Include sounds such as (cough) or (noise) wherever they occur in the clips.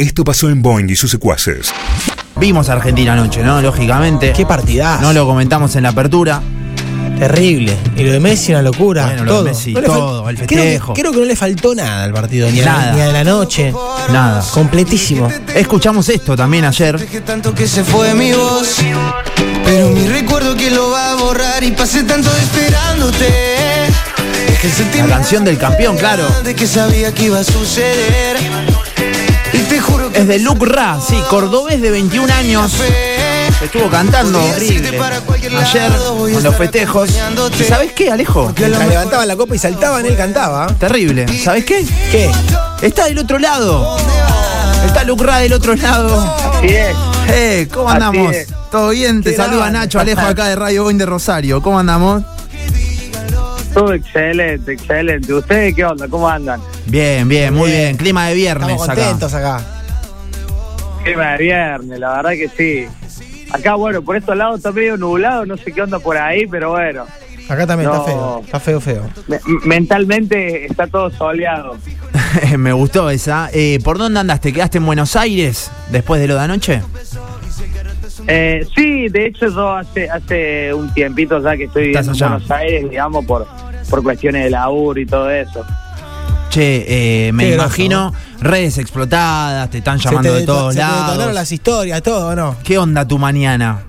Esto pasó en Boeing y sus secuaces. Vimos a Argentina anoche, ¿no? Lógicamente. Qué partidazo. No lo comentamos en la apertura. Terrible. Y lo de Messi, una locura. Bueno, lo de todo. Messi, No todo, el creo que- festejo. Creo que, no le faltó nada al partido, ni, Nada. A, ni a la noche. Nada. Completísimo. Escuchamos esto también ayer. Tanto que se fue mi voz. Pero mi recuerdo que lo va a borrar y pasé tanto esperándote. Es que el La canción del campeón, claro. de que sabía que iba a suceder. Es de Luke Ra, sí, cordobés de 21 años. Estuvo cantando horrible ayer con los festejos. ¿Y sabes qué, Alejo? Mientras levantaban la copa y saltaban, él cantaba. Terrible. ¿Sabes qué? ¿Qué? Está del otro lado. Está Luke Ra del otro lado. Así es. Eh, ¿cómo andamos? ¿Todo bien? Te saluda. Nacho Alejo acá de Radio Boing de Rosario. ¿Cómo andamos? Todo excelente, excelente. ¿Ustedes qué onda? ¿Cómo andan? Bien, bien, muy bien. Clima de viernes Estamos acá. contentos acá. Clima de viernes, la verdad que sí. Acá, bueno, por estos lados está medio nublado, no sé qué onda por ahí, pero bueno. Acá también No. está feo. Está feo, feo. Me- mentalmente está todo soleado. (laughs) Me gustó esa. Eh, ¿Por dónde andaste? ¿Quedaste en Buenos Aires después de lo de anoche? Eh, sí, de hecho yo hace hace un tiempito ya que estoy en. Buenos Aires, digamos, por, por cuestiones de laburo y todo eso. Che, eh, me Qué imagino redes explotadas, te están llamando se te, de todos se te lados. detonaron las historias, todo, ¿no? ¿Qué onda tu mañana?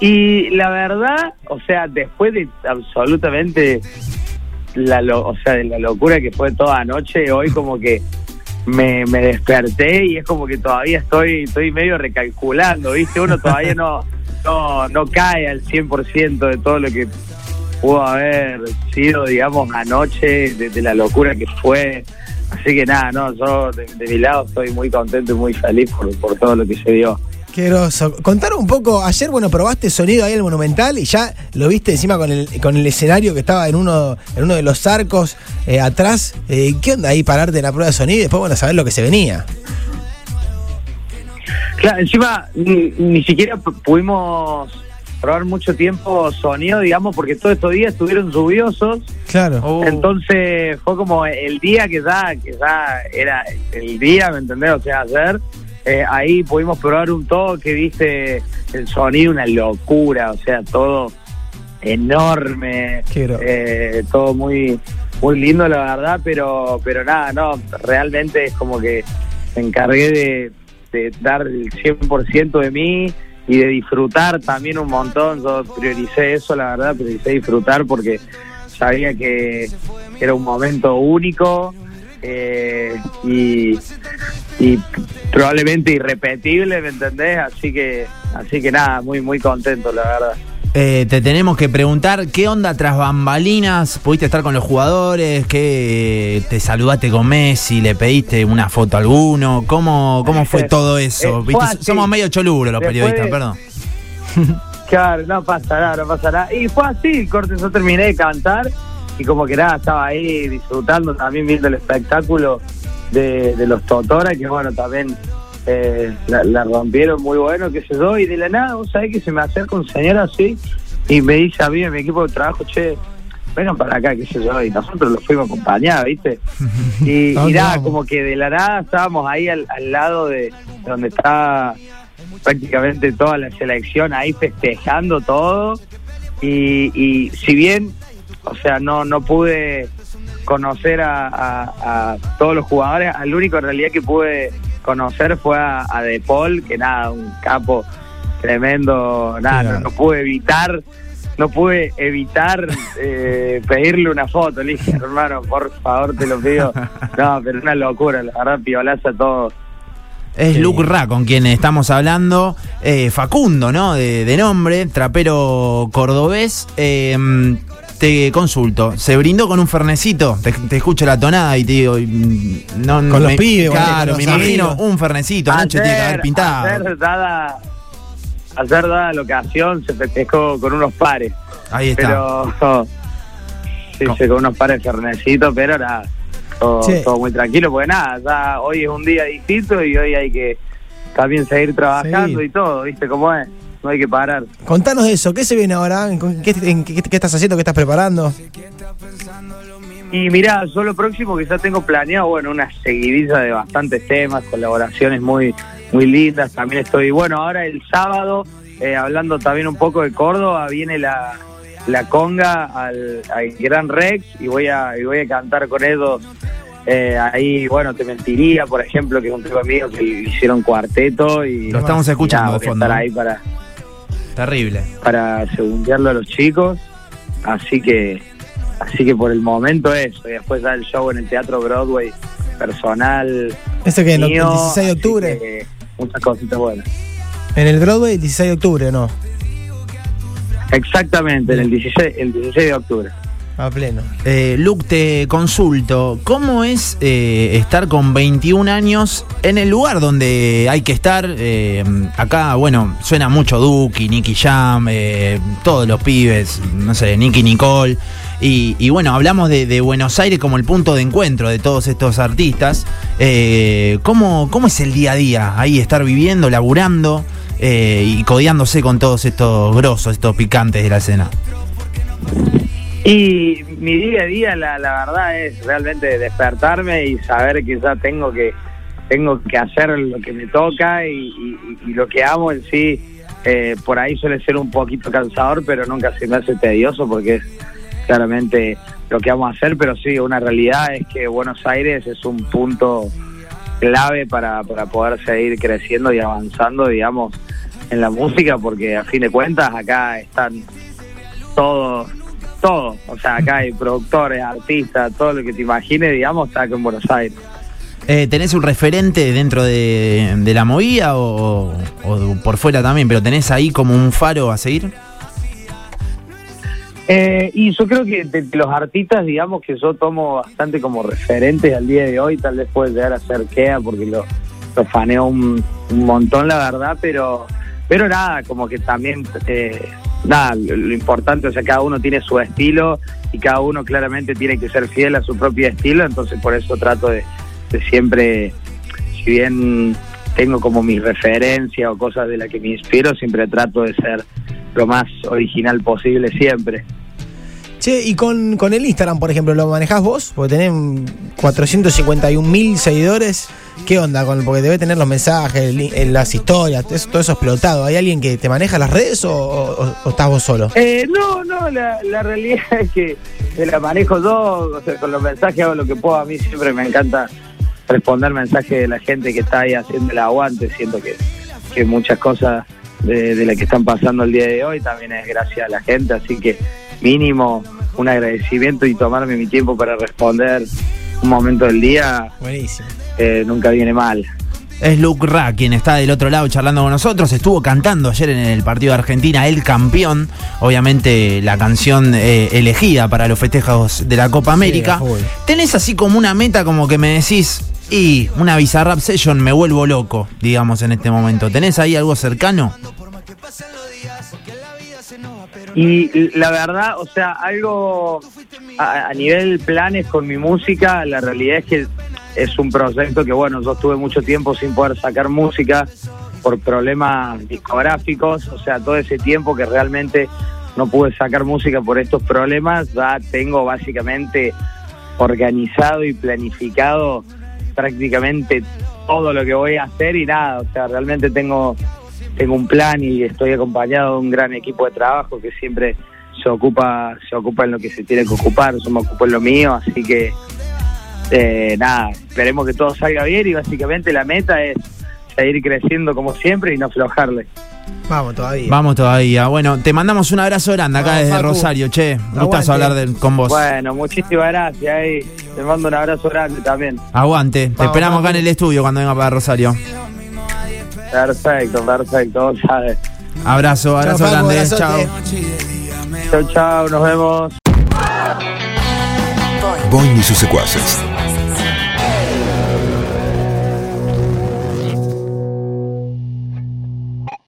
Y la verdad, o sea, después de absolutamente la, lo- o sea, de la locura que fue toda anoche, hoy como que me, me desperté y es como que todavía estoy estoy medio recalculando, ¿viste? Uno todavía no (laughs) no, no cae al 100% de todo lo que pudo haber sido, digamos, anoche, de, de la locura que fue. Así que nada, no, yo de, de mi lado estoy muy contento y muy feliz por, por todo lo que se dio. Qué groso. Contaron un poco, ayer, bueno, probaste sonido ahí en el Monumental y ya lo viste encima con el, con el escenario que estaba en uno, en uno de los arcos eh, atrás. Eh, ¿Qué onda ahí pararte en la prueba de sonido y después, bueno, saber lo que se venía? Claro, encima ni, ni siquiera pu- pudimos probar mucho tiempo sonido, digamos, porque todos estos días estuvieron lluviosos. Claro. Oh. Entonces fue como el día que ya, que ya era el día, ¿me entendés? O sea, ayer eh, ahí pudimos probar un toque, viste, el sonido, una locura, o sea, todo enorme, eh, todo muy muy lindo la verdad, pero pero nada, no, realmente es como que me encargué de, de dar el 100% de mí y de disfrutar también un montón, yo prioricé eso, la verdad, prioricé disfrutar porque sabía que era un momento único eh, y, y probablemente irrepetible, ¿me entendés? Así que, así que nada, muy, muy contento, la verdad. Eh, te tenemos que preguntar qué onda tras bambalinas. ¿Pudiste estar con los jugadores? ¿Qué te saludaste con Messi? ¿Le pediste una foto a alguno? ¿Cómo, cómo fue todo eso? Eh. Somos medio choluros los Después periodistas, perdón. (laughs) Claro, no pasa nada, no pasa nada. Y fue así, corte, yo terminé de cantar y como que nada, estaba ahí disfrutando también viendo el espectáculo de, de los Totora, que bueno, también eh, la, la rompieron muy bueno, qué sé yo, y de la nada, vos sabés que se me acerca un señor así y me dice a mí, en mi equipo de trabajo, che, vengan para acá, qué sé yo, y nosotros los fuimos a acompañar, ¿viste? (laughs) Y, ¿A y nada, vamos? como que de la nada estábamos ahí al, al lado de donde está prácticamente toda la selección ahí festejando todo y, y si bien o sea no no pude conocer a, a- a todos los jugadores al único en realidad que pude conocer fue a, a De Paul que nada un capo tremendo nada Claro. no, no pude evitar no pude evitar (laughs) eh, pedirle una foto le dije hermano por favor te lo pido no pero una locura la verdad piolaza todo Es Sí. Luke Ra con quien estamos hablando. Eh, Facundo, ¿no? De, de nombre, trapero cordobés. Eh, te consulto, ¿se brindó con un fernecito? Te, te escucho la tonada y te digo. mm, No, Con no los me- pibes, con Claro, los me imagino un fernecito. Anoche tiene que haber pintado. Ayer dada, ayer dada la ocasión se festejó con unos pares. Ahí está. Pero. (laughs) Sí, sí, con unos pares fernecitos, pero nada. Todo, Sí. todo muy tranquilo, porque nada, ya hoy es un día distinto y hoy hay que también seguir trabajando Sí. y todo, ¿viste cómo es? No hay que parar. Contanos de eso. ¿Qué se viene ahora? ¿En ¿Qué, en qué- qué estás haciendo? ¿Qué estás preparando? Y mirá, yo lo próximo que ya tengo planeado, bueno, una seguidilla de bastantes temas, colaboraciones muy, muy lindas. También estoy, bueno, ahora el sábado, eh, hablando también un poco de Córdoba, viene la, la conga al, al Gran Rex y voy a, y voy a cantar con ellos. eh, ahí, bueno, te mentiría, por ejemplo, que es un tema mío que hicieron cuarteto y Lo estamos escuchando nada, de voy a fondo, estar ¿no? ahí para, Terrible. para segundearlo a los chicos. Así que, así que por el momento eso. Y después da el show en el Teatro Broadway personal. ¿Ese que el mío, 16 de octubre? que muchas cositas buenas. En el Broadway, el 16 de octubre, ¿o ¿no? Exactamente, en el 16, el 16 de octubre. A pleno. Eh, Luke, te consulto, ¿cómo es eh, estar con 21 años en el lugar donde hay que estar? Eh, acá, bueno, suena mucho Duki, Nicky Jam, eh, todos los pibes, no sé, Nicky Nicole. Y, bueno, hablamos de, Buenos Aires como el punto de encuentro de todos estos artistas. Eh, ¿cómo, ¿Cómo es el día a día? Ahí estar viviendo, laburando y codeándose con todos estos grosos, estos picantes de la escena. Y mi día a día, la, la verdad, es realmente despertarme y saber que ya tengo que tengo que hacer lo que me toca y, lo que amo en sí. eh, por ahí suele ser un poquito cansador, pero nunca se me hace tedioso porque es claramente lo que vamos a hacer. Pero sí, una realidad es que Buenos Aires es un punto clave para, para poder seguir creciendo y avanzando, digamos, en la música, porque a fin de cuentas acá están todos, todo. O sea, acá hay productores, artistas, todo lo que te imagines, digamos, está acá en Buenos Aires. Eh, ¿Tenés un referente dentro de, de la movida o, o por fuera también? Pero tenés ahí como un faro a seguir. Eh, y yo creo que de los artistas, digamos, que yo tomo bastante como referentes al día de hoy, tal vez puede llegar a ser Kea, porque lo, lo faneo un, un montón, la verdad, pero pero nada, como que también, eh, nada, lo, importante, o sea, cada uno tiene su estilo y cada uno claramente tiene que ser fiel a su propio estilo, entonces por eso trato de, de siempre, si bien tengo como mis referencias o cosas de las que me inspiro, siempre trato de ser lo más original posible siempre. Che, y con, con el Instagram, por ejemplo, ¿lo manejás vos? Porque tenés 451 mil seguidores. ¿Qué onda? con Porque debe tener los mensajes, las historias, eso- todo eso explotado. ¿Hay alguien que te maneja las redes o, o- o estás vos solo? Eh, no, no, la, la realidad (laughs) es que me la manejo yo, o sea, con los mensajes hago lo que puedo, a mí siempre me encanta responder mensajes de la gente que está ahí haciendo el aguante, siento que, que muchas cosas de, de las que están pasando el día de hoy también es gracias a la gente, así que mínimo un agradecimiento y tomarme mi tiempo para responder un momento del día Buenísimo. eh, nunca viene mal. Es Luke Ra quien está del otro lado charlando con nosotros. Estuvo cantando ayer en el partido de Argentina, El Campeón. Obviamente la canción eh, elegida para los festejos de la Copa América. full. ¿Tenés así como una meta como que me decís, y una Bizarrap Session me vuelvo loco, digamos, en este momento? ¿Tenés ahí algo cercano? Y la verdad, o sea, algo a, a nivel planes con mi música, la realidad es que es un proyecto que, bueno, yo estuve mucho tiempo sin poder sacar música por problemas discográficos, o sea, todo ese tiempo que realmente no pude sacar música por estos problemas, ya tengo básicamente organizado y planificado prácticamente todo lo que voy a hacer y nada, o sea, realmente tengo tengo un plan y estoy acompañado de un gran equipo de trabajo que siempre se ocupa se ocupa en lo que se tiene que ocupar, yo me ocupo en lo mío, así que eh, nada, esperemos que todo salga bien y básicamente la meta es seguir creciendo como siempre y no aflojarle. Vamos todavía. Vamos todavía. Bueno, te mandamos un abrazo grande acá Vamos, desde Facu. Rosario, che. Gustazo Aguante. hablar de- con vos. Bueno, muchísimas gracias ahí. Te mando un abrazo grande también. Aguante. Te Vamos, esperamos acá en el estudio cuando venga para Rosario. Perfecto, perfecto, sabes. Abrazo, abrazo Facu, grande. Chao. Chau, chau, nos vemos. Boing y sus secuaces.